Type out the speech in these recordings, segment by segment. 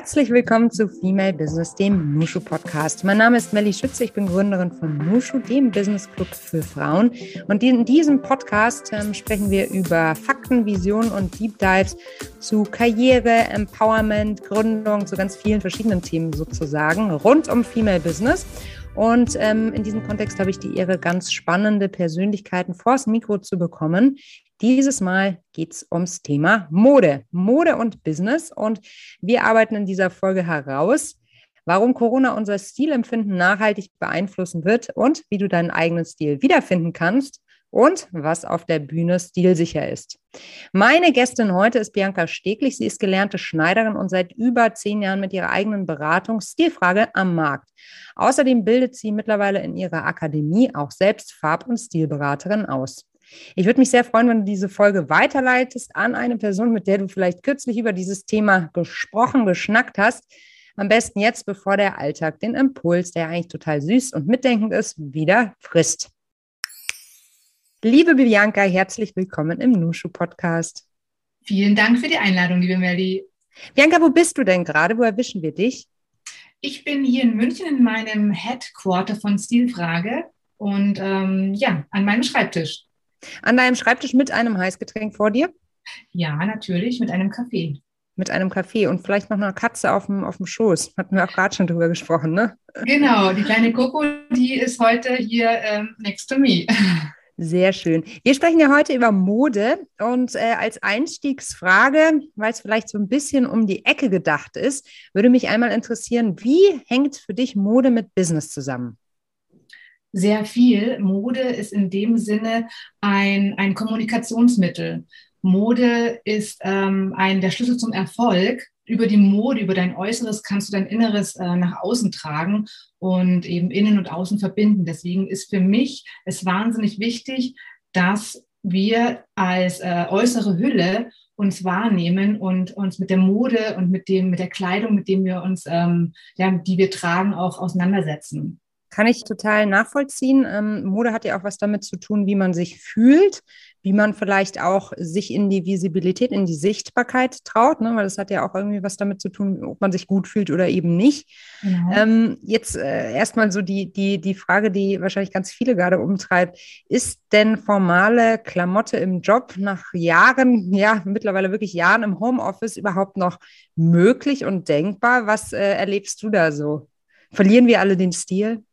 Herzlich willkommen zu Female Business, dem Nushu Podcast. Mein Name ist Melly Schütze, ich bin Gründerin von Nushu, dem Business Club für Frauen. Und in diesem Podcast ähm, sprechen wir über Fakten, Visionen und Deep Dives zu Karriere, Empowerment, Gründung, zu ganz vielen verschiedenen Themen sozusagen rund um Female Business. Und ähm, in diesem Kontext habe ich die Ehre, ganz spannende Persönlichkeiten vors Mikro zu bekommen. Dieses Mal geht es ums Thema Mode, Mode und Business. Und wir arbeiten in dieser Folge heraus, warum Corona unser Stilempfinden nachhaltig beeinflussen wird und wie du deinen eigenen Stil wiederfinden kannst und was auf der Bühne stilsicher ist. Meine Gästin heute ist Bianca Steglich. Sie ist gelernte Schneiderin und seit über zehn Jahren mit ihrer eigenen Beratung Stilfrage am Markt. Außerdem bildet sie mittlerweile in ihrer Akademie auch selbst Farb- und Stilberaterin aus. Ich würde mich sehr freuen, wenn du diese Folge weiterleitest an eine Person, mit der du vielleicht kürzlich über dieses Thema gesprochen, geschnackt hast. Am besten jetzt, bevor der Alltag den Impuls, der eigentlich total süß und mitdenkend ist, wieder frisst. Liebe Bianca, herzlich willkommen im Nushu Podcast. Vielen Dank für die Einladung, liebe Melly. Bianca, wo bist du denn gerade? Wo erwischen wir dich? Ich bin hier in München in meinem Headquarter von Stilfrage und ähm, ja, an meinem Schreibtisch. An deinem Schreibtisch mit einem Heißgetränk vor dir? Ja, natürlich, mit einem Kaffee. Mit einem Kaffee und vielleicht noch einer Katze auf dem, auf dem Schoß. Hatten wir auch gerade schon drüber gesprochen, ne? Genau, die kleine Coco, die ist heute hier ähm, next to me. Sehr schön. Wir sprechen ja heute über Mode und äh, als Einstiegsfrage, weil es vielleicht so ein bisschen um die Ecke gedacht ist, würde mich einmal interessieren, wie hängt für dich Mode mit Business zusammen? Sehr viel. Mode ist in dem Sinne ein, ein Kommunikationsmittel. Mode ist ähm, ein der Schlüssel zum Erfolg über die Mode, über dein Äußeres kannst du dein Inneres äh, nach außen tragen und eben innen und außen verbinden. Deswegen ist für mich es wahnsinnig wichtig, dass wir als äh, äußere Hülle uns wahrnehmen und uns mit der Mode und mit dem mit der Kleidung, mit dem wir uns, ähm, ja, die wir tragen, auch auseinandersetzen. Kann ich total nachvollziehen. Ähm, Mode hat ja auch was damit zu tun, wie man sich fühlt, wie man vielleicht auch sich in die Visibilität, in die Sichtbarkeit traut, ne? weil das hat ja auch irgendwie was damit zu tun, ob man sich gut fühlt oder eben nicht. Genau. Ähm, jetzt äh, erstmal so die, die, die Frage, die wahrscheinlich ganz viele gerade umtreibt. Ist denn formale Klamotte im Job nach Jahren, ja, mittlerweile wirklich Jahren im Homeoffice überhaupt noch möglich und denkbar? Was äh, erlebst du da so? Verlieren wir alle den Stil?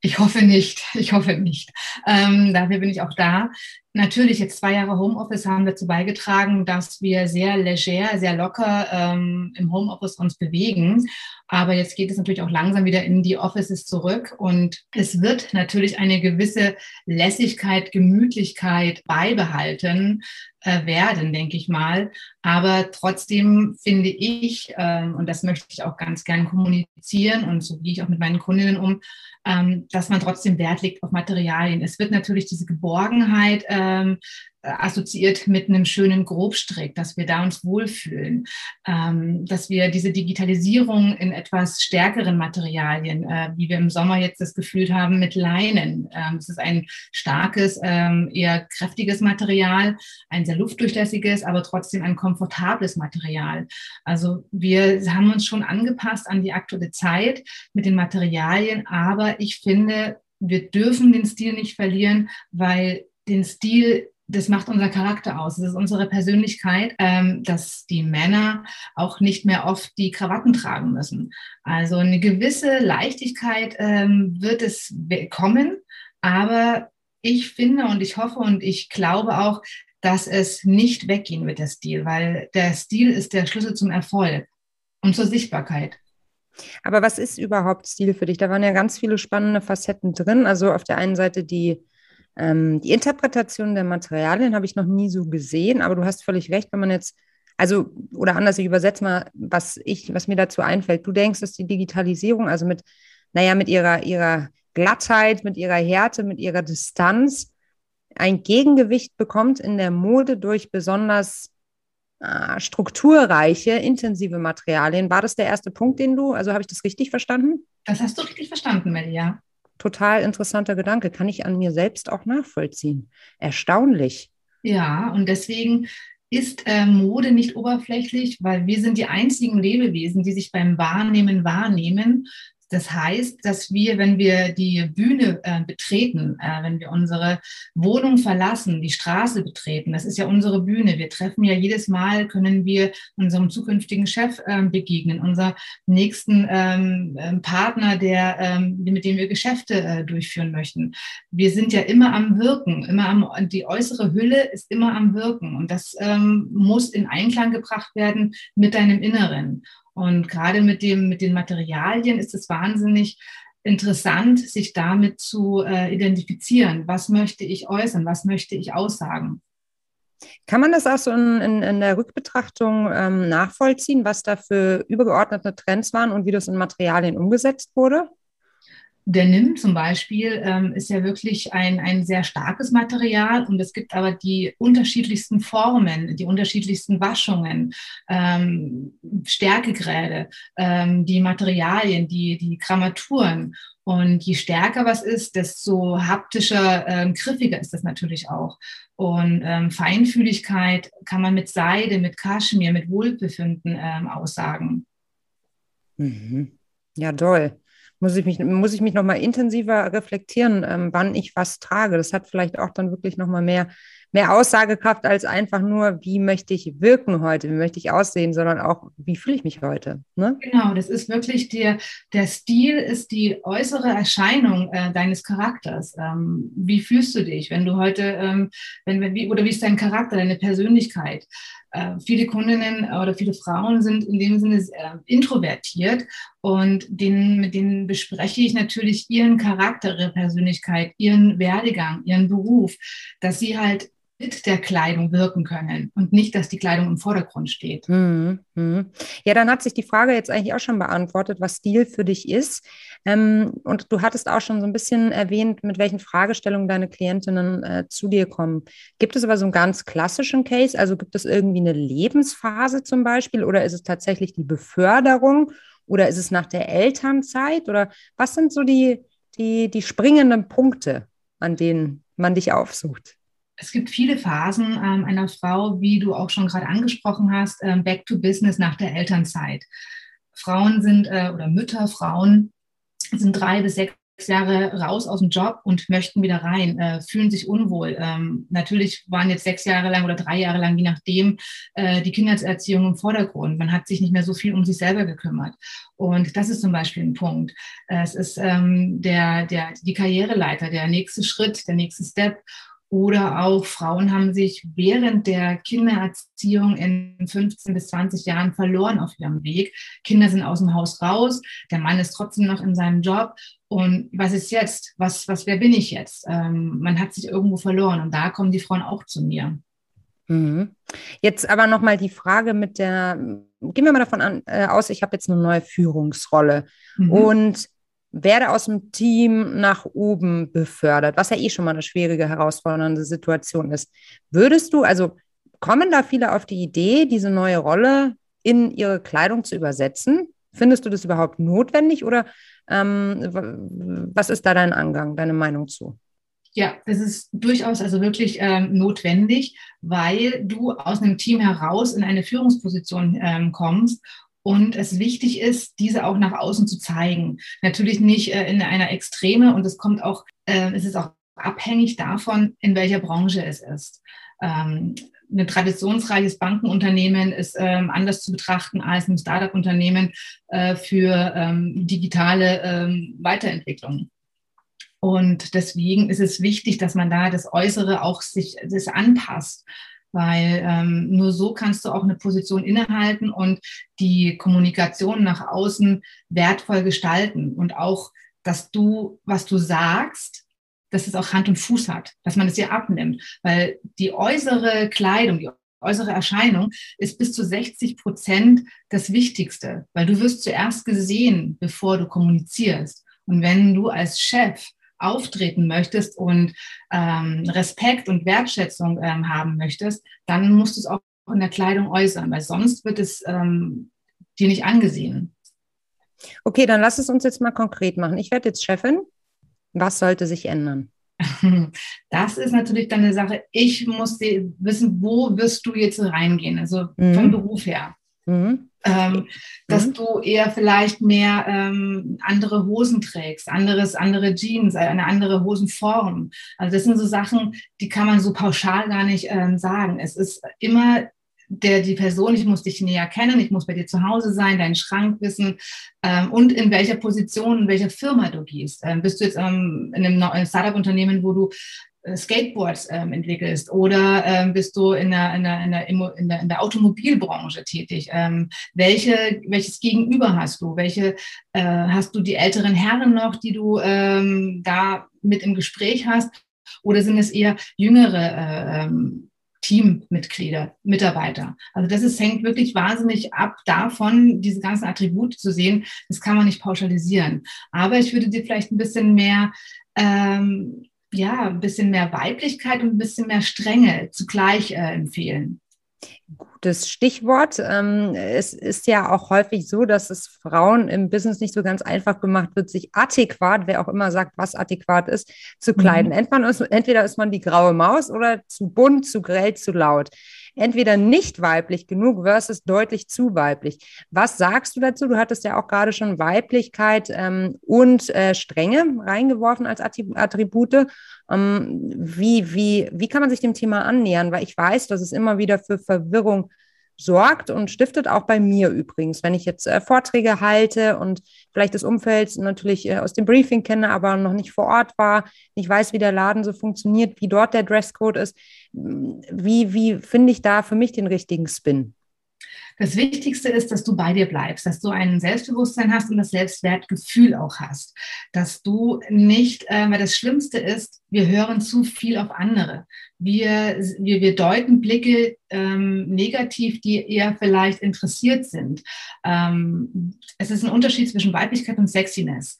Ich hoffe nicht. Ich hoffe nicht. Ähm, dafür bin ich auch da. Natürlich, jetzt zwei Jahre Homeoffice haben dazu beigetragen, dass wir sehr leger, sehr locker ähm, im Homeoffice uns bewegen. Aber jetzt geht es natürlich auch langsam wieder in die Offices zurück und es wird natürlich eine gewisse Lässigkeit, Gemütlichkeit beibehalten äh, werden, denke ich mal. Aber trotzdem finde ich, ähm, und das möchte ich auch ganz gern kommunizieren und so gehe ich auch mit meinen Kundinnen um, ähm, dass man trotzdem Wert legt auf Materialien. Es wird natürlich diese Geborgenheit ähm, assoziiert mit einem schönen Grobstrick, dass wir da uns wohlfühlen, ähm, dass wir diese Digitalisierung in etwas stärkeren Materialien, äh, wie wir im Sommer jetzt das Gefühl haben, mit Leinen. Ähm, es ist ein starkes, ähm, eher kräftiges Material, ein sehr luftdurchlässiges, aber trotzdem ein komfortables Material. Also wir haben uns schon angepasst an die aktuelle Zeit mit den Materialien, aber ich finde, wir dürfen den Stil nicht verlieren, weil den Stil das macht unser Charakter aus. Das ist unsere Persönlichkeit, ähm, dass die Männer auch nicht mehr oft die Krawatten tragen müssen. Also eine gewisse Leichtigkeit ähm, wird es kommen, aber ich finde und ich hoffe und ich glaube auch, dass es nicht weggehen wird, der Stil, weil der Stil ist der Schlüssel zum Erfolg und zur Sichtbarkeit. Aber was ist überhaupt Stil für dich? Da waren ja ganz viele spannende Facetten drin. Also auf der einen Seite die ähm, die Interpretation der Materialien habe ich noch nie so gesehen, aber du hast völlig recht, wenn man jetzt, also, oder anders, ich übersetze mal, was ich, was mir dazu einfällt. Du denkst, dass die Digitalisierung, also mit, naja, mit ihrer, ihrer Glattheit, mit ihrer Härte, mit ihrer Distanz ein Gegengewicht bekommt in der Mode durch besonders äh, strukturreiche, intensive Materialien. War das der erste Punkt, den du, also habe ich das richtig verstanden? Das hast du richtig verstanden, Melia total interessanter Gedanke, kann ich an mir selbst auch nachvollziehen. Erstaunlich. Ja, und deswegen ist äh, Mode nicht oberflächlich, weil wir sind die einzigen Lebewesen, die sich beim Wahrnehmen wahrnehmen. Das heißt, dass wir, wenn wir die Bühne äh, betreten, äh, wenn wir unsere Wohnung verlassen, die Straße betreten, das ist ja unsere Bühne. Wir treffen ja jedes Mal, können wir unserem zukünftigen Chef äh, begegnen, unser nächsten ähm, ähm, Partner, der, ähm, mit dem wir Geschäfte äh, durchführen möchten. Wir sind ja immer am Wirken, immer am, die äußere Hülle ist immer am Wirken und das ähm, muss in Einklang gebracht werden mit deinem Inneren. Und gerade mit, dem, mit den Materialien ist es wahnsinnig interessant, sich damit zu äh, identifizieren. Was möchte ich äußern? Was möchte ich aussagen? Kann man das auch so in, in, in der Rückbetrachtung ähm, nachvollziehen, was da für übergeordnete Trends waren und wie das in Materialien umgesetzt wurde? Denim zum Beispiel ähm, ist ja wirklich ein, ein sehr starkes Material und es gibt aber die unterschiedlichsten Formen, die unterschiedlichsten Waschungen, ähm, Stärkegräde, ähm, die Materialien, die, die Grammaturen. Und je stärker was ist, desto haptischer, ähm, griffiger ist das natürlich auch. Und ähm, Feinfühligkeit kann man mit Seide, mit Kaschmir, mit Wohlbefinden ähm, aussagen. Mhm. Ja, toll muss ich mich, muss ich mich nochmal intensiver reflektieren, ähm, wann ich was trage. Das hat vielleicht auch dann wirklich nochmal mehr, mehr Aussagekraft als einfach nur, wie möchte ich wirken heute, wie möchte ich aussehen, sondern auch, wie fühle ich mich heute. Ne? Genau, das ist wirklich der, der Stil ist die äußere Erscheinung äh, deines Charakters. Ähm, wie fühlst du dich, wenn du heute, ähm, wenn, wenn, wie, oder wie ist dein Charakter, deine Persönlichkeit? Äh, viele Kundinnen oder viele Frauen sind in dem Sinne äh, introvertiert und denen, mit denen bespreche ich natürlich ihren Charakter, ihre Persönlichkeit, ihren Werdegang, ihren Beruf, dass sie halt mit der Kleidung wirken können und nicht, dass die Kleidung im Vordergrund steht. Mhm. mhm. Ja, dann hat sich die Frage jetzt eigentlich auch schon beantwortet, was Stil für dich ist. Ähm, und du hattest auch schon so ein bisschen erwähnt, mit welchen Fragestellungen deine Klientinnen äh, zu dir kommen. Gibt es aber so einen ganz klassischen Case? Also gibt es irgendwie eine Lebensphase zum Beispiel oder ist es tatsächlich die Beförderung oder ist es nach der Elternzeit oder was sind so die, die, die springenden Punkte, an denen man dich aufsucht? Es gibt viele Phasen ähm, einer Frau, wie du auch schon gerade angesprochen hast, ähm, back to business nach der Elternzeit. Frauen sind äh, oder Mütter, Frauen sind drei bis sechs Jahre raus aus dem Job und möchten wieder rein, äh, fühlen sich unwohl. Ähm, natürlich waren jetzt sechs Jahre lang oder drei Jahre lang, je nachdem, äh, die Kindererziehung im Vordergrund. Man hat sich nicht mehr so viel um sich selber gekümmert. Und das ist zum Beispiel ein Punkt. Es ist ähm, der, der, die Karriereleiter, der nächste Schritt, der nächste Step. Oder auch Frauen haben sich während der Kindererziehung in 15 bis 20 Jahren verloren auf ihrem Weg. Kinder sind aus dem Haus raus, der Mann ist trotzdem noch in seinem Job. Und was ist jetzt? Was, was, wer bin ich jetzt? Ähm, man hat sich irgendwo verloren und da kommen die Frauen auch zu mir. Mhm. Jetzt aber nochmal die Frage mit der, gehen wir mal davon an, äh, aus, ich habe jetzt eine neue Führungsrolle mhm. und werde aus dem Team nach oben befördert, was ja eh schon mal eine schwierige, herausfordernde Situation ist. Würdest du, also kommen da viele auf die Idee, diese neue Rolle in ihre Kleidung zu übersetzen? Findest du das überhaupt notwendig oder ähm, was ist da dein Angang, deine Meinung zu? Ja, das ist durchaus also wirklich ähm, notwendig, weil du aus einem Team heraus in eine Führungsposition ähm, kommst und es wichtig ist, diese auch nach außen zu zeigen. Natürlich nicht äh, in einer Extreme und es kommt auch, äh, es ist auch abhängig davon, in welcher Branche es ist. Ähm, ein traditionsreiches Bankenunternehmen ist ähm, anders zu betrachten als ein Startup-Unternehmen äh, für ähm, digitale ähm, Weiterentwicklung. Und deswegen ist es wichtig, dass man da das Äußere auch sich das anpasst weil ähm, nur so kannst du auch eine Position innehalten und die Kommunikation nach außen wertvoll gestalten. Und auch, dass du, was du sagst, dass es auch Hand und Fuß hat, dass man es dir abnimmt, weil die äußere Kleidung, die äußere Erscheinung ist bis zu 60 Prozent das Wichtigste, weil du wirst zuerst gesehen, bevor du kommunizierst. Und wenn du als Chef auftreten möchtest und ähm, Respekt und Wertschätzung ähm, haben möchtest, dann musst du es auch in der Kleidung äußern, weil sonst wird es ähm, dir nicht angesehen. Okay, dann lass es uns jetzt mal konkret machen. Ich werde jetzt Chefin. Was sollte sich ändern? Das ist natürlich dann eine Sache. Ich muss wissen, wo wirst du jetzt reingehen, also mhm. vom Beruf her. Mhm. Ähm, dass mhm. du eher vielleicht mehr ähm, andere Hosen trägst, anderes, andere Jeans, eine andere Hosenform. Also das sind so Sachen, die kann man so pauschal gar nicht ähm, sagen. Es ist immer der, die Person, ich muss dich näher kennen, ich muss bei dir zu Hause sein, deinen Schrank wissen ähm, und in welcher Position, in welcher Firma du gehst. Ähm, bist du jetzt ähm, in einem Startup-Unternehmen, wo du Skateboards ähm, entwickelst oder ähm, bist du in der, in, der, in, der, in, der, in der Automobilbranche tätig? Ähm, welche, welches Gegenüber hast du? Welche äh, hast du die älteren Herren noch, die du ähm, da mit im Gespräch hast? Oder sind es eher jüngere äh, ähm, Teammitglieder, Mitarbeiter. Also das ist, hängt wirklich wahnsinnig ab davon, diese ganzen Attribute zu sehen. Das kann man nicht pauschalisieren. Aber ich würde dir vielleicht ein bisschen mehr ähm, ja, ein bisschen mehr Weiblichkeit und ein bisschen mehr Strenge zugleich äh, empfehlen. Gutes Stichwort. Ähm, es ist ja auch häufig so, dass es Frauen im Business nicht so ganz einfach gemacht wird, sich adäquat, wer auch immer sagt, was adäquat ist, zu kleiden. Mhm. Entweder ist man die graue Maus oder zu bunt, zu grell, zu laut entweder nicht weiblich genug versus deutlich zu weiblich. Was sagst du dazu? Du hattest ja auch gerade schon Weiblichkeit ähm, und äh, Strenge reingeworfen als Attribute. Ähm, wie, wie, wie kann man sich dem Thema annähern? Weil ich weiß, dass es immer wieder für Verwirrung sorgt und stiftet auch bei mir übrigens, wenn ich jetzt äh, Vorträge halte und vielleicht das Umfeld natürlich äh, aus dem Briefing kenne, aber noch nicht vor Ort war, nicht weiß, wie der Laden so funktioniert, wie dort der Dresscode ist. Wie, wie finde ich da für mich den richtigen Spin? Das Wichtigste ist, dass du bei dir bleibst, dass du ein Selbstbewusstsein hast und das Selbstwertgefühl auch hast. Dass du nicht, äh, weil das Schlimmste ist, wir hören zu viel auf andere. Wir, wir, wir deuten Blicke ähm, negativ, die eher vielleicht interessiert sind. Ähm, es ist ein Unterschied zwischen Weiblichkeit und Sexiness.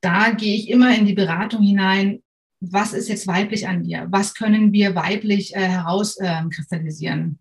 Da gehe ich immer in die Beratung hinein, was ist jetzt weiblich an dir? Was können wir weiblich äh, herauskristallisieren?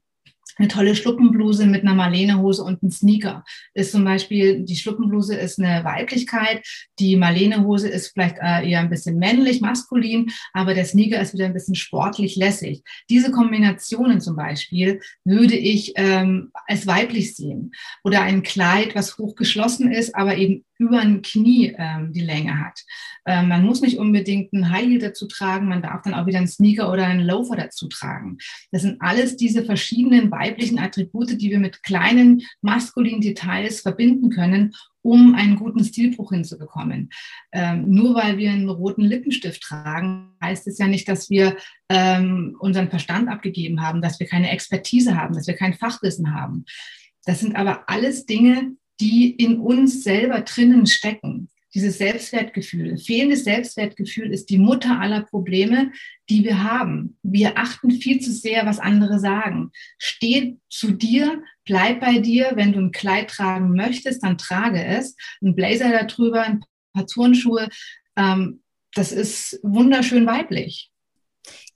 Eine tolle Schluppenbluse mit einer Marlenehose und einem Sneaker. Ist zum Beispiel, die Schluppenbluse ist eine Weiblichkeit, die Marlenehose ist vielleicht äh, eher ein bisschen männlich, maskulin, aber der Sneaker ist wieder ein bisschen sportlich, lässig. Diese Kombinationen zum Beispiel würde ich ähm, als weiblich sehen. Oder ein Kleid, was hochgeschlossen ist, aber eben über ein Knie ähm, die Länge hat. Ähm, man muss nicht unbedingt ein High Heel dazu tragen, man darf dann auch wieder einen Sneaker oder einen Loafer dazu tragen. Das sind alles diese verschiedenen weiblichen Attribute, die wir mit kleinen maskulinen Details verbinden können, um einen guten Stilbruch hinzubekommen. Ähm, nur weil wir einen roten Lippenstift tragen, heißt es ja nicht, dass wir ähm, unseren Verstand abgegeben haben, dass wir keine Expertise haben, dass wir kein Fachwissen haben. Das sind aber alles Dinge, die in uns selber drinnen stecken. Dieses Selbstwertgefühl. Fehlendes Selbstwertgefühl ist die Mutter aller Probleme, die wir haben. Wir achten viel zu sehr, was andere sagen. Steh zu dir, bleib bei dir. Wenn du ein Kleid tragen möchtest, dann trage es. Ein Blazer darüber, ein paar Turnschuhe. Ähm, das ist wunderschön weiblich.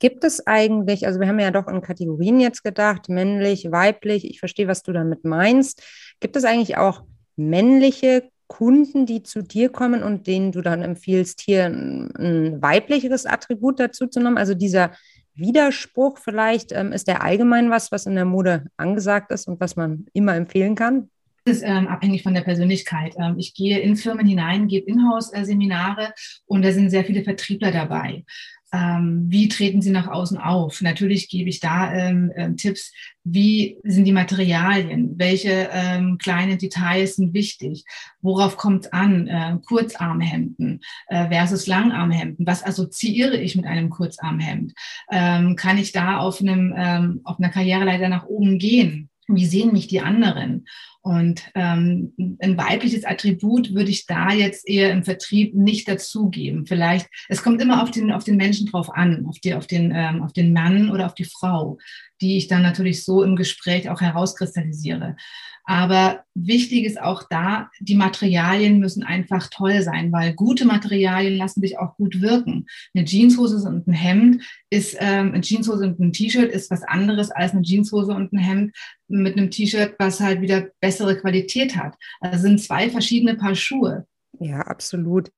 Gibt es eigentlich, also wir haben ja doch in Kategorien jetzt gedacht, männlich, weiblich, ich verstehe, was du damit meinst. Gibt es eigentlich auch männliche Kunden, die zu dir kommen und denen du dann empfiehlst, hier ein, ein weiblicheres Attribut dazu zu nehmen? Also dieser Widerspruch vielleicht, ähm, ist der allgemein was, was in der Mode angesagt ist und was man immer empfehlen kann? Das ist ähm, abhängig von der Persönlichkeit. Ähm, ich gehe in Firmen hinein, gebe Inhouse-Seminare und da sind sehr viele Vertriebler dabei ähm, wie treten sie nach außen auf? Natürlich gebe ich da ähm, äh, Tipps, wie sind die Materialien, welche ähm, kleinen Details sind wichtig, worauf kommt es an, äh, Kurzarmhemden äh, versus Langarmhemden, was assoziiere ich mit einem Kurzarmhemd? Ähm, kann ich da auf, einem, ähm, auf einer Karriereleiter nach oben gehen? Wie sehen mich die anderen? Und ähm, ein weibliches Attribut würde ich da jetzt eher im Vertrieb nicht dazugeben. Vielleicht, es kommt immer auf den, auf den Menschen drauf an, auf, die, auf, den, ähm, auf den Mann oder auf die Frau, die ich dann natürlich so im Gespräch auch herauskristallisiere. Aber wichtig ist auch da, die Materialien müssen einfach toll sein, weil gute Materialien lassen sich auch gut wirken. Eine Jeanshose und ein Hemd ist, ähm, eine Jeanshose und ein T-Shirt ist was anderes als eine Jeanshose und ein Hemd mit einem T-Shirt, was halt wieder bessere Qualität hat. Also sind zwei verschiedene Paar Schuhe. Ja, absolut.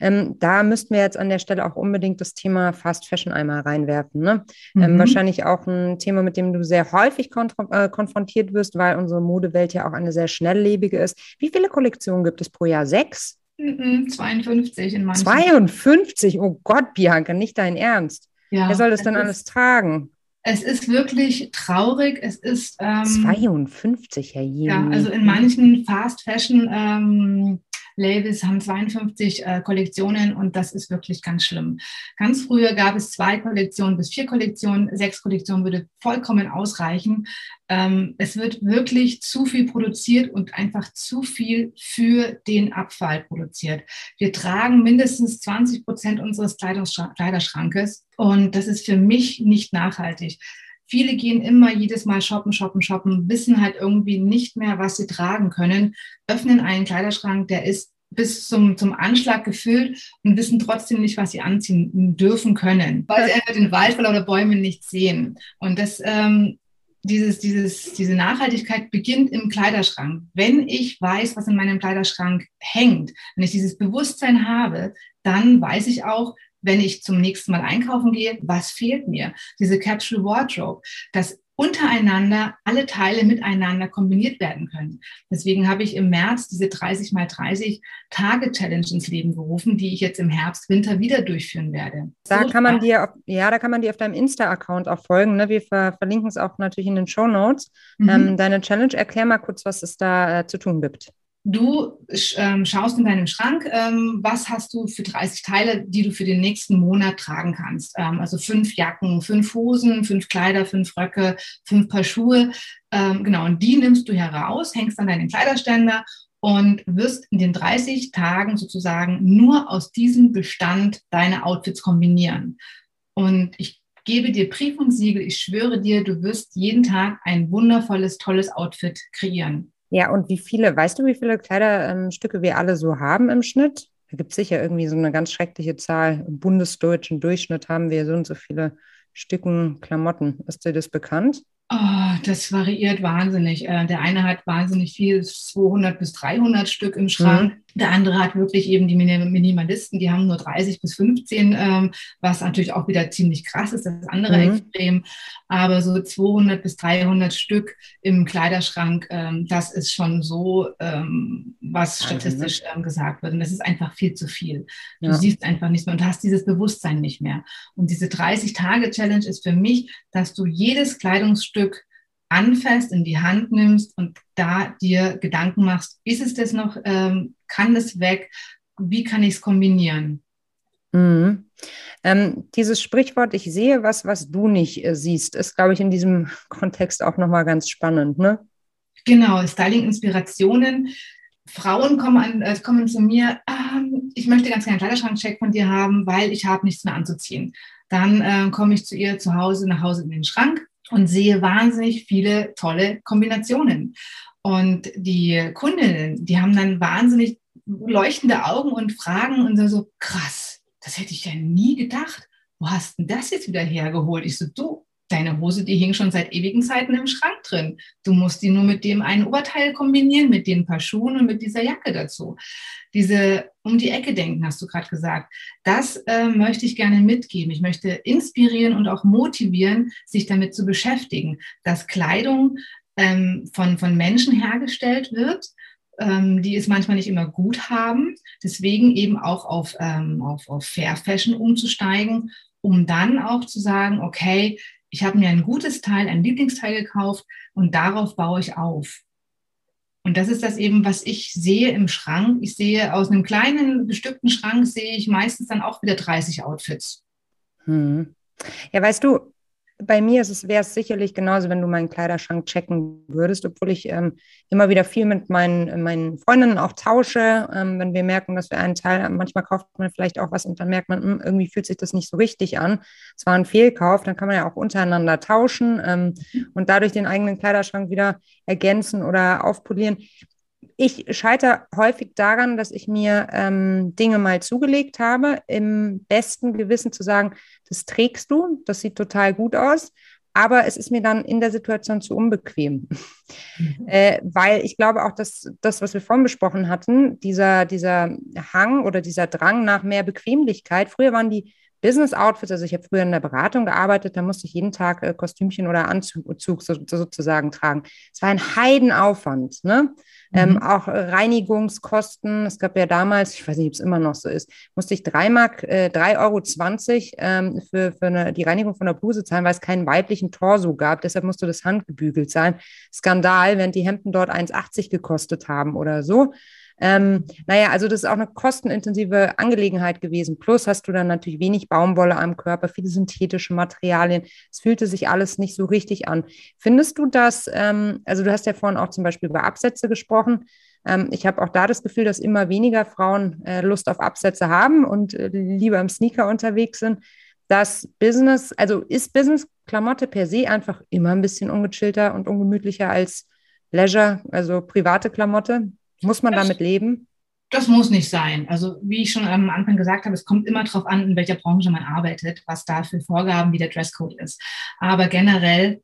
Ähm, da müssten wir jetzt an der Stelle auch unbedingt das Thema Fast Fashion einmal reinwerfen. Ne? Ähm, mhm. Ähm, wahrscheinlich auch ein Thema, mit dem du sehr häufig äh, konfrontiert wirst, weil unsere Modewelt ja auch eine sehr schnelllebige ist. Wie viele Kollektionen gibt es pro Jahr? Sechs? 52 in manchen. 52? Oh Gott, Bianca, nicht dein Ernst. Ja, Wer soll das denn alles tragen? Es ist wirklich traurig. Es ist ähm, 52, Herr Jeni. Ja, also in manchen Fast Fashion ähm, Labels haben 52 äh, Kollektionen und das ist wirklich ganz schlimm. Ganz früher gab es zwei Kollektionen bis vier Kollektionen. Sechs Kollektionen würde vollkommen ausreichen. Ähm, es wird wirklich zu viel produziert und einfach zu viel für den Abfall produziert. Wir tragen mindestens 20 Prozent unseres Kleiderschrankes und das ist für mich nicht nachhaltig viele gehen immer jedes Mal shoppen, shoppen, shoppen, wissen halt irgendwie nicht mehr, was sie tragen können, öffnen einen Kleiderschrank, der ist bis zum, zum Anschlag gefüllt und wissen trotzdem nicht, was sie anziehen dürfen können, weil sie einfach den Wald vor lauter Bäumen nicht sehen. Und das, ähm, dieses, dieses, diese Nachhaltigkeit beginnt im Kleiderschrank. Wenn ich weiß, was in meinem Kleiderschrank hängt, wenn ich dieses Bewusstsein habe, dann weiß ich auch, wenn ich zum nächsten Mal einkaufen gehe, was fehlt mir? Diese Capsule Wardrobe, dass untereinander alle Teile miteinander kombiniert werden können. Deswegen habe ich im März diese 30 mal 30 Tage Challenge ins Leben gerufen, die ich jetzt im Herbst, Winter wieder durchführen werde. Da so kann man dir, auf, ja, da kann man dir auf deinem Insta-Account auch folgen. Ne? Wir ver verlinken es auch natürlich in den Show Notes. Mhm. Ähm, deine Challenge, erklär mal kurz, was es da äh, zu tun gibt. Du ähm, schaust in deinem Schrank, ähm, was hast du für 30 Teile, die du für den nächsten Monat tragen kannst. Ähm, also fünf Jacken, fünf Hosen, fünf Kleider, fünf Röcke, fünf Paar Schuhe. Genau, und die nimmst du heraus, hängst an deinen Kleiderständer und wirst in den 30 Tagen sozusagen nur aus diesem Bestand deine Outfits kombinieren. Und ich gebe dir Brief ich schwöre dir, du wirst jeden Tag ein wundervolles, tolles Outfit kreieren. Ja, und wie viele, weißt du, wie viele Kleiderstücke wir alle so haben im Schnitt? Da gibt es sicher irgendwie so eine ganz schreckliche Zahl. Im bundesdeutschen Durchschnitt haben wir so und so viele Stücken Klamotten. Ist dir das bekannt? Oh, das variiert wahnsinnig. Äh, der eine hat wahnsinnig viel, 200 bis 300 Stück im Schrank. Mhm. Der andere hat wirklich eben die Minimalisten, die haben nur 30 bis 15, ähm, was natürlich auch wieder ziemlich krass ist, das andere mhm. Extrem. Aber so 200 bis 300 Stück im Kleiderschrank, ähm, das ist schon so, ähm, was statistisch ähm, gesagt wird. Und das ist einfach viel zu viel. Du ja. siehst einfach nichts mehr und hast dieses Bewusstsein nicht mehr. Und diese 30-Tage-Challenge ist für mich, dass du jedes Kleidungsstück anfasst, in die Hand nimmst und da dir Gedanken machst, ist es das noch, ähm, kann das weg, wie kann ich es kombinieren? Mhm. Ähm, dieses Sprichwort, ich sehe was, was du nicht äh, siehst, ist, glaube ich, in diesem Kontext auch nochmal ganz spannend, ne? Genau, Styling-Inspirationen. Frauen kommen, an, äh, kommen zu mir, ähm, ich möchte ganz gerne einen Kleiderschrankcheck von dir haben, weil ich habe nichts mehr anzuziehen. Dann äh, komme ich zu ihr zu Hause, nach Hause in den Schrank und sehe wahnsinnig viele tolle Kombinationen. Und die Kundinnen, die haben dann wahnsinnig leuchtende Augen und fragen und so, krass, das hätte ich ja nie gedacht. Wo hast denn das jetzt wieder hergeholt? Ich so, du, deine Hose, die hing schon seit ewigen Zeiten im Schrank drin. Du musst die nur mit dem einen Oberteil kombinieren, mit den paar Schuhen und mit dieser Jacke dazu. Diese um die Ecke denken, hast du gerade gesagt. Das äh, möchte ich gerne mitgeben. Ich möchte inspirieren und auch motivieren, sich damit zu beschäftigen, dass Kleidung ähm, von, von Menschen hergestellt wird, ähm, die es manchmal nicht immer gut haben. Deswegen eben auch auf, ähm, auf, auf Fair Fashion umzusteigen, um dann auch zu sagen, okay, ich habe mir ein gutes Teil, ein Lieblingsteil gekauft und darauf baue ich auf. Und das ist das eben, was ich sehe im Schrank. Ich sehe aus einem kleinen bestückten Schrank sehe ich meistens dann auch wieder 30 Outfits. Hm. Ja, weißt du, bei mir wäre es sicherlich genauso, wenn du meinen Kleiderschrank checken würdest, obwohl ich ähm, immer wieder viel mit meinen, meinen Freundinnen auch tausche, ähm, wenn wir merken, dass wir einen Teil. Manchmal kauft man vielleicht auch was und dann merkt man, mh, hm, irgendwie fühlt sich das nicht so richtig an. Es war ein Fehlkauf, dann kann man ja auch untereinander tauschen ähm, und dadurch den eigenen Kleiderschrank wieder ergänzen oder aufpolieren ich scheitere häufig daran, dass ich mir ähm, Dinge mal zugelegt habe, im besten Gewissen zu sagen, das trägst du, das sieht total gut aus. aber es ist mir dann in der Situation zu unbequem. Mhm. Äh, weil ich glaube auch, dass das, was wir vorhin besprochen hatten, dieser, dieser Hang oder dieser Drang nach mehr Bequemlichkeit, früher waren die Business Outfits, also ich habe früher in der Beratung gearbeitet, da musste ich jeden Tag äh, Kostümchen oder Anzug so, sozusagen tragen. Es war ein Heidenaufwand, ne? Ähm, mhm. Ähm, auch Reinigungskosten. Es gab ja damals, ich weiß nicht, ob es immer noch so ist, musste ich drei Mark, äh, 3,20 Euro ähm, für, für eine, die Reinigung von der Bluse zahlen, weil es keinen weiblichen Torso gab. Deshalb musste das handgebügelt sein. Skandal, während die Hemden dort 1,80 gekostet haben oder so. Ähm, naja, also das ist auch eine kostenintensive Angelegenheit gewesen. Plus hast du dann natürlich wenig Baumwolle am Körper, viele synthetische Materialien. Es fühlte sich alles nicht so richtig an. Findest du das, ähm, also du hast ja vorhin auch zum Beispiel über Absätze gesprochen. Ähm, ich habe auch da das Gefühl, dass immer weniger Frauen äh, Lust auf Absätze haben und äh, lieber im Sneaker unterwegs sind. Das Business, also ist Business-Klamotte per se einfach immer ein bisschen ungechillter und ungemütlicher als Leisure, also private Klamotte? Muss man das, damit leben? Das muss nicht sein. Also wie ich schon am Anfang gesagt habe, es kommt immer darauf an, in welcher Branche man arbeitet, was da für Vorgaben wie der Dresscode ist. Aber generell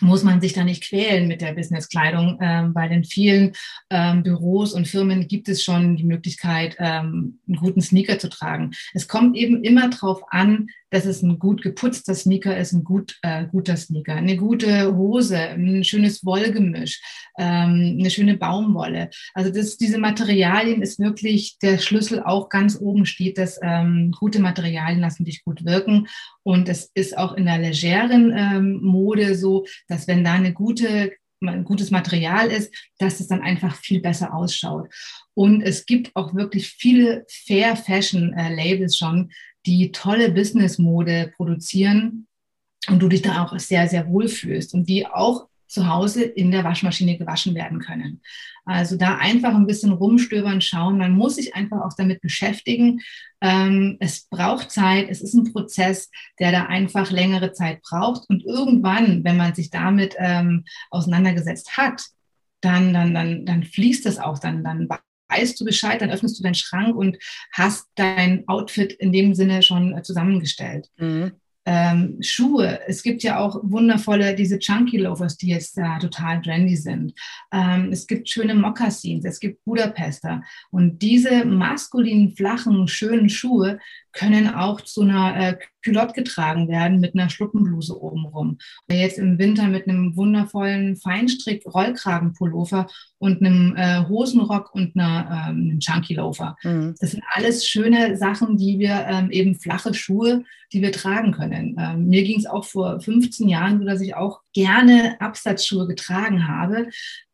muss man sich da nicht quälen mit der Businesskleidung. Ähm, bei den vielen ähm, Büros und Firmen gibt es schon die Möglichkeit, ähm, einen guten Sneaker zu tragen. Es kommt eben immer darauf an, dass es ein gut geputzter Sneaker ist, ein gut, äh, guter Sneaker, eine gute Hose, ein schönes Wollgemisch, ähm, eine schöne Baumwolle. Also das, diese Materialien ist wirklich der Schlüssel auch ganz oben steht, dass ähm, gute Materialien lassen dich gut wirken. Und es ist auch in der legeren ähm, Mode so, dass wenn da eine gute ein gutes Material ist, dass es dann einfach viel besser ausschaut. Und es gibt auch wirklich viele Fair Fashion äh, Labels schon, die tolle Business-Mode produzieren und du dich da auch sehr, sehr wohl fühlst und die auch zu Hause in der Waschmaschine gewaschen werden können. Also da einfach ein bisschen rumstöbern, schauen. Man muss sich einfach auch damit beschäftigen. Ähm, es braucht Zeit. Es ist ein Prozess, der da einfach längere Zeit braucht. Und irgendwann, wenn man sich damit ähm, auseinandergesetzt hat, dann, dann, dann, dann fließt es auch. Dann, dann weißt du Bescheid, dann öffnest du deinen Schrank und hast dein Outfit in dem Sinne schon äh, zusammengestellt. Mhm. Ähm, Schuhe. Es gibt ja auch wundervolle, diese Chunky Loafers, die jetzt da total trendy sind. Ähm, es gibt schöne Moccasins, es gibt Budapester. Und diese maskulinen, flachen, schönen Schuhe können auch zu einer äh, Culotte getragen werden mit einer Schluppenbluse obenrum. Oder jetzt im Winter mit einem wundervollen Feinstrick-Rollkragenpullover und einem äh, Hosenrock und einer, ähm, einem Chunky Loafer. Mhm. Das sind alles schöne Sachen, die wir ähm, eben flache Schuhe, die wir tragen können. Ähm, mir ging es auch vor 15 Jahren so, dass ich auch gerne Absatzschuhe getragen habe,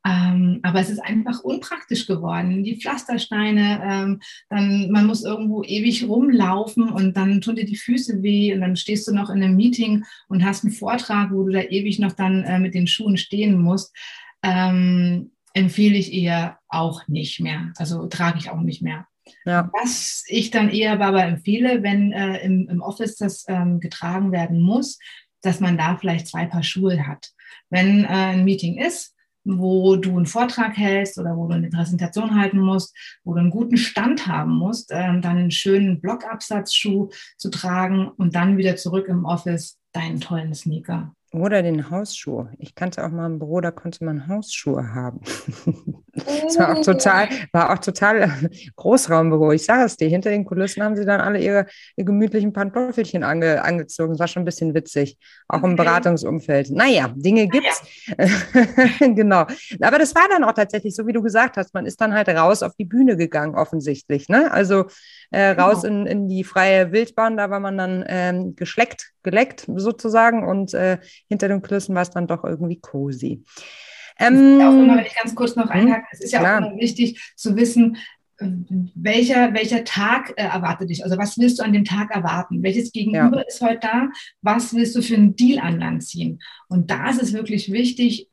ähm, aber es ist einfach unpraktisch geworden. Die Pflastersteine, ähm, dann man muss irgendwo ewig rumlaufen und dann tun dir die Füße weh und dann stehst du noch in einem Meeting und hast einen Vortrag, wo du da ewig noch dann äh, mit den Schuhen stehen musst. Ähm, empfehle ich eher auch nicht mehr. Also trage ich auch nicht mehr. Ja. Was ich dann eher aber empfehle, wenn äh, im, im, Office das ähm, getragen werden muss, dass man da vielleicht zwei Paar Schuhe hat. Wenn äh, ein Meeting ist, wo du einen Vortrag hältst oder wo du eine Präsentation halten musst, wo du einen guten Stand haben musst, äh, dann einen schönen Blockabsatzschuh zu tragen und dann wieder zurück im Office deinen tollen Sneaker. Oder den Hausschuh. Ich kannte auch mal ein Büro, da konnte man Hausschuhe haben. das war auch total, war auch total Großraumbüro. Ich sage es dir, hinter den Kulissen haben sie dann alle ihre, ihre gemütlichen Pantoffelchen ange, angezogen. Das war schon ein bisschen witzig, auch okay. im Beratungsumfeld. Naja, Dinge gibt's. Ja. genau. Aber das war dann auch tatsächlich so, wie du gesagt hast. Man ist dann halt raus auf die Bühne gegangen, offensichtlich. Ne? Also äh, raus genau. in, in die freie Wildbahn, da war man dann ähm, geschleckt, geleckt sozusagen und äh, hinter den Kulissen war es dann doch irgendwie cozy. Ähm, auch immer, wenn ich ganz kurz noch hm? einhake, es ist ja klar. auch immer wichtig zu wissen, welcher, welcher Tag äh, erwartet dich? Also was willst du an dem Tag erwarten? Welches Gegenüber ja. ist heute da? Was willst du für einen Deal an Land ziehen? Und da ist es wirklich wichtig,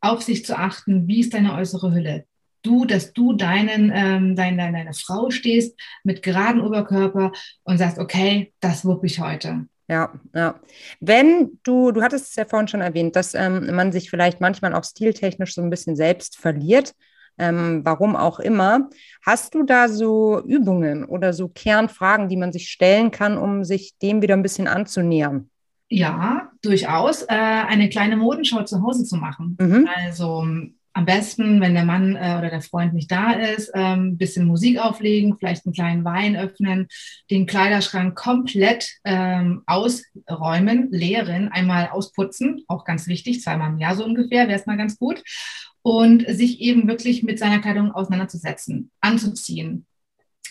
auf sich zu achten, wie ist deine äußere Hülle? Du, dass du deinen, ähm, deine, deine Frau stehst mit geradem Oberkörper und sagst, okay, das wupp ich heute. Ja, ja. Wenn du, du hattest es ja vorhin schon erwähnt, dass ähm, man sich vielleicht manchmal auch stiltechnisch so ein bisschen selbst verliert, ähm, warum auch immer. Hast du da so Übungen oder so Kernfragen, die man sich stellen kann, um sich dem wieder ein bisschen anzunähern? Ja, durchaus. Äh, eine kleine Modenschau zu Hause zu machen. Mhm. Also am besten, wenn der Mann äh, oder der Freund nicht da ist, ein ähm, bisschen Musik auflegen, vielleicht einen kleinen Wein öffnen, den Kleiderschrank komplett ähm, ausräumen, leeren, einmal ausputzen, auch ganz wichtig, zweimal im Jahr so ungefähr, wäre es mal ganz gut. Und sich eben wirklich mit seiner Kleidung auseinanderzusetzen, anzuziehen,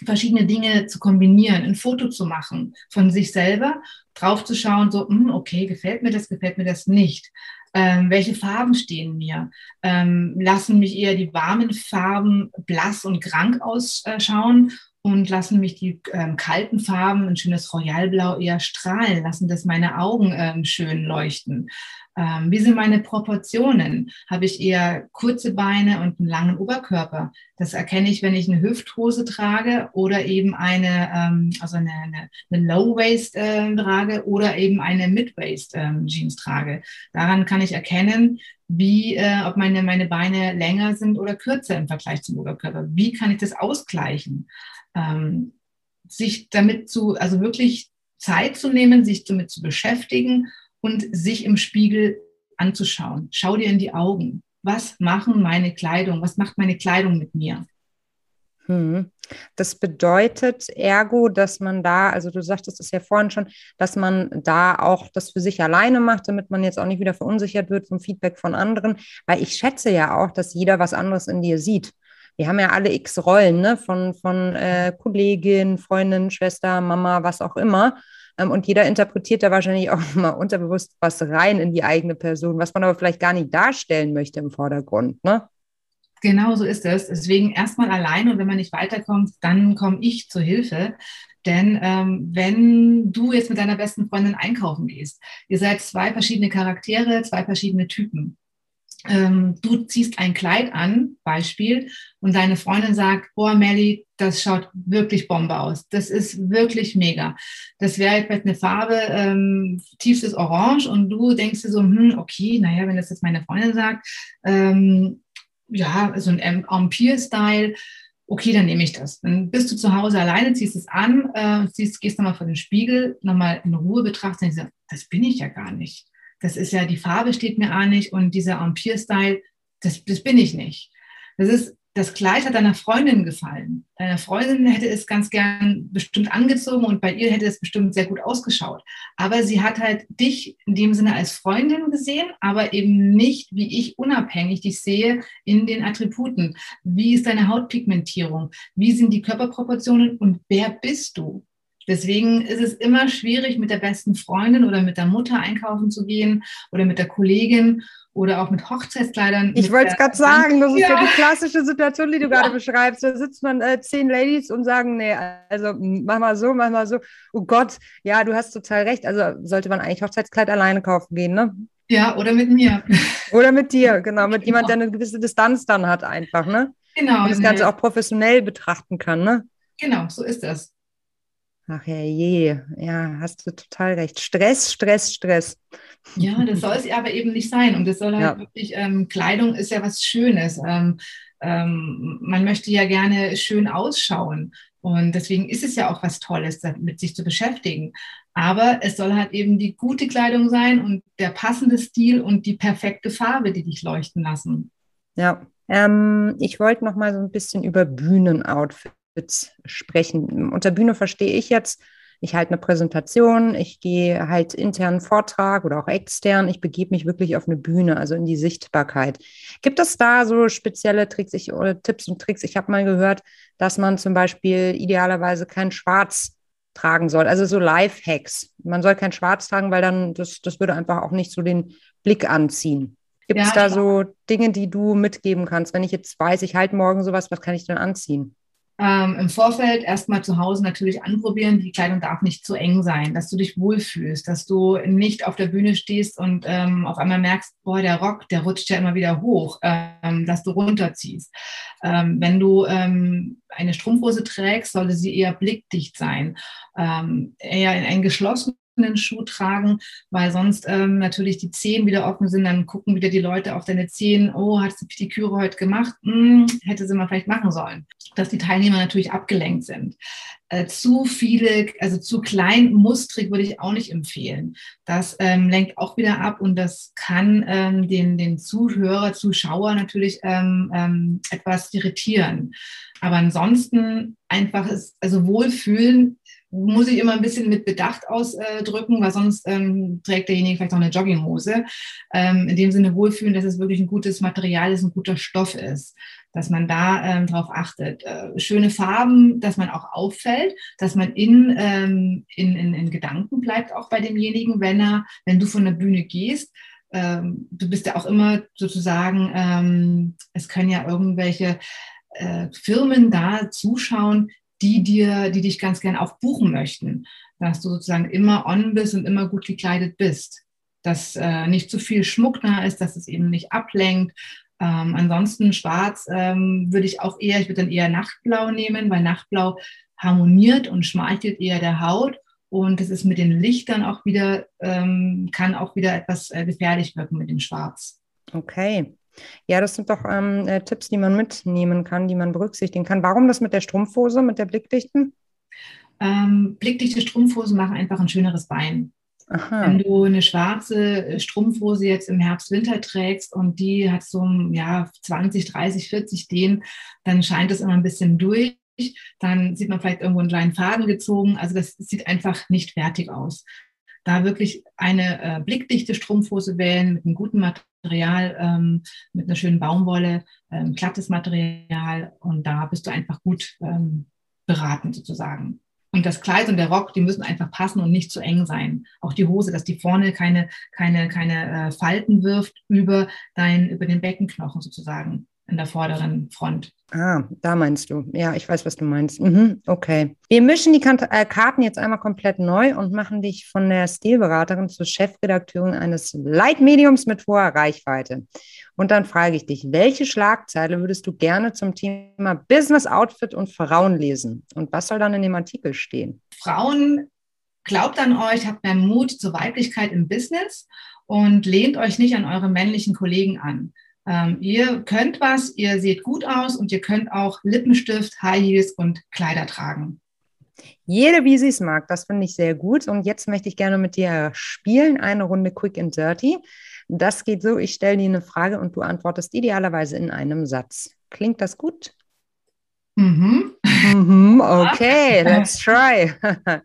verschiedene Dinge zu kombinieren, ein Foto zu machen von sich selber, drauf zu schauen, so, hm, okay, gefällt mir das, gefällt mir das nicht. Ähm, welche Farben stehen mir? Ähm, lassen mich eher die warmen Farben blass und krank ausschauen und lassen mich die ähm, kalten Farben, ein schönes Royalblau, eher strahlen, lassen das meine Augen ähm, schön leuchten. Ähm, wie sind meine Proportionen? Habe ich eher kurze Beine und einen langen Oberkörper? Das erkenne ich, wenn ich eine Hüfthose trage oder eben eine, ähm, also eine, eine, eine Low-Waist äh, trage oder eben eine Mid-Waist-Jeans ähm, trage. Daran kann ich erkennen, wie, äh, ob meine, meine Beine länger sind oder kürzer im Vergleich zum Oberkörper. Wie kann ich das ausgleichen? Ähm, sich damit zu, also wirklich Zeit zu nehmen, sich damit zu beschäftigen und sich im Spiegel anzuschauen. Schau dir in die Augen. Was machen meine Kleidung? Was macht meine Kleidung mit mir? Hm. Das bedeutet ergo, dass man da, also du sagtest es ja vorhin schon, dass man da auch das für sich alleine macht, damit man jetzt auch nicht wieder verunsichert wird vom Feedback von anderen, weil ich schätze ja auch, dass jeder was anderes in dir sieht. Wir haben ja alle x Rollen, ne? von, von äh, Kollegin, Freundin, Schwester, Mama, was auch immer. Ähm, und jeder interpretiert da wahrscheinlich auch mal unterbewusst was rein in die eigene Person, was man aber vielleicht gar nicht darstellen möchte im Vordergrund. Ne? Genau so ist es. Deswegen erstmal allein und wenn man nicht weiterkommt, dann komme ich zur Hilfe. Denn ähm, wenn du jetzt mit deiner besten Freundin einkaufen gehst, ihr seid zwei verschiedene Charaktere, zwei verschiedene Typen ähm, du ziehst ein Kleid an, Beispiel, und deine Freundin sagt, boah, Melly, das schaut wirklich Bombe aus. Das ist wirklich mega. Das wäre vielleicht eine Farbe, ähm, tiefstes Orange, und du denkst dir so, hm, okay, naja, wenn das jetzt meine Freundin sagt, ähm, ja, so ein Empire-Style, okay, dann nehme ich das. Dann bist du zu Hause alleine, ziehst es an, äh, ziehst, gehst nochmal vor den Spiegel, nochmal in Ruhe betrachtest und denkst, das bin ich ja gar nicht das ist ja, die Farbe steht mir auch nicht und dieser Empire-Style, das, das bin ich nicht. Das ist, das Kleid hat deiner Freundin gefallen. Deine Freundin hätte es ganz gern bestimmt angezogen und bei ihr hätte es bestimmt sehr gut ausgeschaut. Aber sie hat halt dich in dem Sinne als Freundin gesehen, aber eben nicht, wie ich unabhängig dich sehe in den Attributen. Wie ist deine Hautpigmentierung? Wie sind die Körperproportionen und wer bist du? Deswegen ist es immer schwierig, mit der besten Freundin oder mit der Mutter einkaufen zu gehen oder mit der Kollegin oder auch mit Hochzeitskleidern. Ich wollte es gerade sagen, das ist ja. ja. die klassische Situation, die du ja. gerade beschreibst. Da sitzt man äh, zehn Ladies und sagen, nee, also mach mal so, mach mal so. Oh Gott, ja, du hast total recht. Also sollte man eigentlich Hochzeitskleid alleine kaufen gehen, ne? Ja, oder mit mir. Oder mit dir, genau, mit genau. jemand, der eine gewisse Distanz dann hat einfach, ne? Genau. Und das Ganze auch professionell betrachten kann, ne? Genau, so ist das. Ach ja, je, ja, hast du total recht. Stress, Stress, Stress. Ja, das soll es aber eben nicht sein. Und das soll halt ja. wirklich, ähm, Kleidung ist ja was Schönes. Ähm, ähm, man möchte ja gerne schön ausschauen. Und deswegen ist es ja auch was Tolles, mit sich zu beschäftigen. Aber es soll halt eben die gute Kleidung sein und der passende Stil und die perfekte Farbe, die dich leuchten lassen. Ja, ähm, ich wollte noch mal so ein bisschen über Bühnenoutfits sprechen. Unter Bühne verstehe ich jetzt, ich halte eine Präsentation, ich gehe halt internen Vortrag oder auch extern, ich begebe mich wirklich auf eine Bühne, also in die Sichtbarkeit. Gibt es da so spezielle Tricks ich, oder Tipps und Tricks? Ich habe mal gehört, dass man zum Beispiel idealerweise kein Schwarz tragen soll, also so Life-Hacks. Man soll kein Schwarz tragen, weil dann das, das würde einfach auch nicht so den Blick anziehen. Gibt es ja, da so Dinge, die du mitgeben kannst? Wenn ich jetzt weiß, ich halte morgen sowas, was kann ich denn anziehen? Ähm, im Vorfeld erstmal zu Hause natürlich anprobieren. Die Kleidung darf nicht zu eng sein, dass du dich wohlfühlst, dass du nicht auf der Bühne stehst und ähm, auf einmal merkst, boah, der Rock, der rutscht ja immer wieder hoch, ähm, dass du runterziehst. Ähm, wenn du ähm, eine Strumpfhose trägst, sollte sie eher blickdicht sein, ähm, eher in einen geschlossenen einen Schuh tragen, weil sonst ähm, natürlich die Zehen wieder offen sind, dann gucken wieder die Leute auf deine Zehen, oh, hat sie die Küre heute gemacht? Hm, hätte sie mal vielleicht machen sollen. Dass die Teilnehmer natürlich abgelenkt sind. äh, zu viele, also zu klein, mustrig würde ich auch nicht empfehlen. Das ähm, lenkt auch wieder ab und das kann ähm, den, den Zuhörer, Zuschauer natürlich ähm, ähm, etwas irritieren. Aber ansonsten einfach ist, also Wohlfühlen muss ich immer ein bisschen mit Bedacht ausdrücken, weil sonst ähm, trägt derjenige vielleicht auch eine Jogginghose. Ähm, in dem Sinne wohlfühlen, dass es wirklich ein gutes Material ist, ein guter Stoff ist, dass man da ähm, drauf achtet. Äh, schöne Farben, dass man auch auffällt, dass man in, ähm, in, in, in Gedanken bleibt auch bei demjenigen, wenn er, wenn du von der Bühne gehst. Ähm, du bist ja auch immer sozusagen, ähm, es können ja irgendwelche äh, Firmen da zuschauen, die dir, die dich ganz gern auch buchen möchten, dass du sozusagen immer on bist und immer gut gekleidet bist, dass äh, nicht zu viel Schmuck da ist, dass es eben nicht ablenkt. Ähm, ansonsten schwarz ähm, würde ich auch eher, ich würde dann eher Nachtblau nehmen, weil Nachtblau harmoniert und schmeichelt eher der Haut und es ist mit den Lichtern auch wieder, ähm, kann auch wieder etwas äh, gefährlich wirken mit dem Schwarz. Okay. Ja, das sind doch ähm, äh, Tipps, die man mitnehmen kann, die man berücksichtigen kann. Warum das mit der Strumpfhose, mit der blickdichten? Ähm, blickdichte Strumpfhosen machen einfach ein schöneres Bein. Aha. Wenn du eine schwarze äh, Strumpfhose jetzt im Herbst, Winter trägst und die hat so ja, 20, 30, 40 Dehn, dann scheint es immer ein bisschen durch. Dann sieht man vielleicht irgendwo einen kleinen Faden gezogen. Also das sieht einfach nicht fertig aus. Da wirklich eine äh, blickdichte Strumpfhose wählen mit einem guten Material ähm, mit einer schönen Baumwolle, ähm, glattes Material und da bist du einfach gut ähm, beraten sozusagen. Und das Kleid und der Rock, die müssen einfach passen und nicht zu eng sein. Auch die Hose, dass die vorne keine, keine, keine äh, Falten wirft über, dein, über den Beckenknochen sozusagen in der vorderen Front. Ah, da meinst du. Ja, ich weiß, was du meinst. Mhm, okay. Wir mischen die äh, Karten jetzt einmal komplett neu und machen dich von der Stilberaterin zur Chefredakteurin eines Leitmediums mit hoher Reichweite. Und dann frage ich dich, welche Schlagzeile würdest du gerne zum Thema Business Outfit und Frauen lesen? Und was soll dann in dem Artikel stehen? Frauen, glaubt an euch, habt mehr Mut zur Weiblichkeit im Business und lehnt euch nicht an eure männlichen Kollegen an. Ähm, ihr könnt was, ihr seht gut aus und ihr könnt auch Lippenstift, High Heels und Kleider tragen. Jede, wie sie es mag, das finde ich sehr gut. Und jetzt möchte ich gerne mit dir spielen, eine Runde Quick and Dirty. Das geht so, ich stelle dir eine Frage und du antwortest idealerweise in einem Satz. Klingt das gut? Mhm. mhm okay, let's try.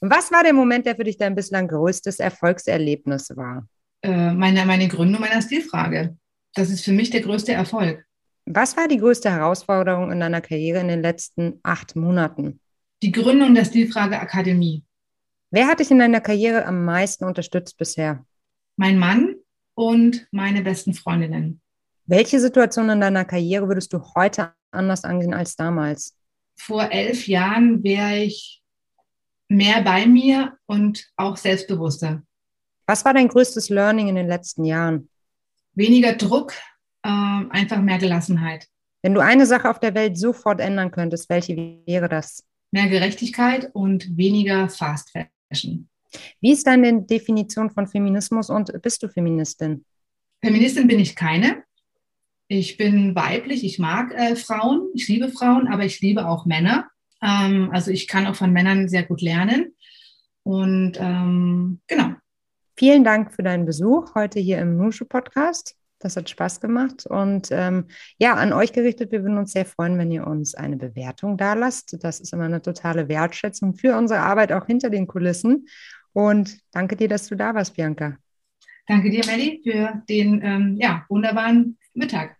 Was war der Moment, der für dich dein bislang größtes Erfolgserlebnis war? Äh, meine, meine Gründung meiner Stilfrage. Das ist für mich der größte Erfolg. Was war die größte Herausforderung in deiner Karriere in den letzten acht Monaten? Die Gründung der Stilfrage Akademie. Wer hat dich in deiner Karriere am meisten unterstützt bisher? Mein Mann und meine besten Freundinnen. Welche Situation in deiner Karriere würdest du heute anders angehen als damals? Vor elf Jahren wäre ich mehr bei mir und auch selbstbewusster. Was war dein größtes Learning in den letzten Jahren? Weniger Druck, äh, einfach mehr Gelassenheit. Wenn du eine Sache auf der Welt sofort ändern könntest, welche wäre das? Mehr Gerechtigkeit und weniger Fast Fashion. Wie ist deine Definition von Feminismus und bist du Feministin? Feministin bin ich keine. Ich bin weiblich, ich mag äh, Frauen, ich liebe Frauen, aber ich liebe auch Männer. Ähm, also ich kann auch von Männern sehr gut lernen. Und ähm, genau, Vielen Dank für deinen Besuch heute hier im Nushu Podcast. Das hat Spaß gemacht. Und ähm, ja, an euch gerichtet, wir würden uns sehr freuen, wenn ihr uns eine Bewertung da lasst. Das ist immer eine totale Wertschätzung für unsere Arbeit auch hinter den Kulissen. Und danke dir, dass du da warst, Bianca. Danke dir, Melli, für den ähm, ja, wunderbaren Mittag.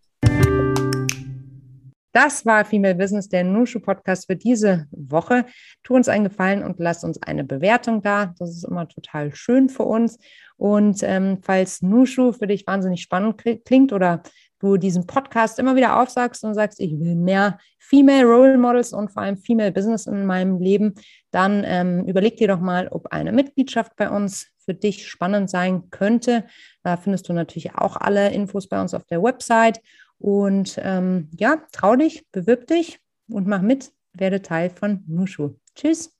Das war Female Business, der Nushu Podcast für diese Woche. Tu uns einen Gefallen und lass uns eine Bewertung da. Das ist immer total schön für uns. Und ähm, falls Nushu für dich wahnsinnig spannend klingt oder du diesen Podcast immer wieder aufsagst und sagst, ich will mehr Female Role Models und vor allem Female Business in meinem Leben, dann ähm, überleg dir doch mal, ob eine Mitgliedschaft bei uns für dich spannend sein könnte. Da findest du natürlich auch alle Infos bei uns auf der Website. Und ähm, ja, trau dich, bewirb dich und mach mit, werde Teil von Nushu. Tschüss.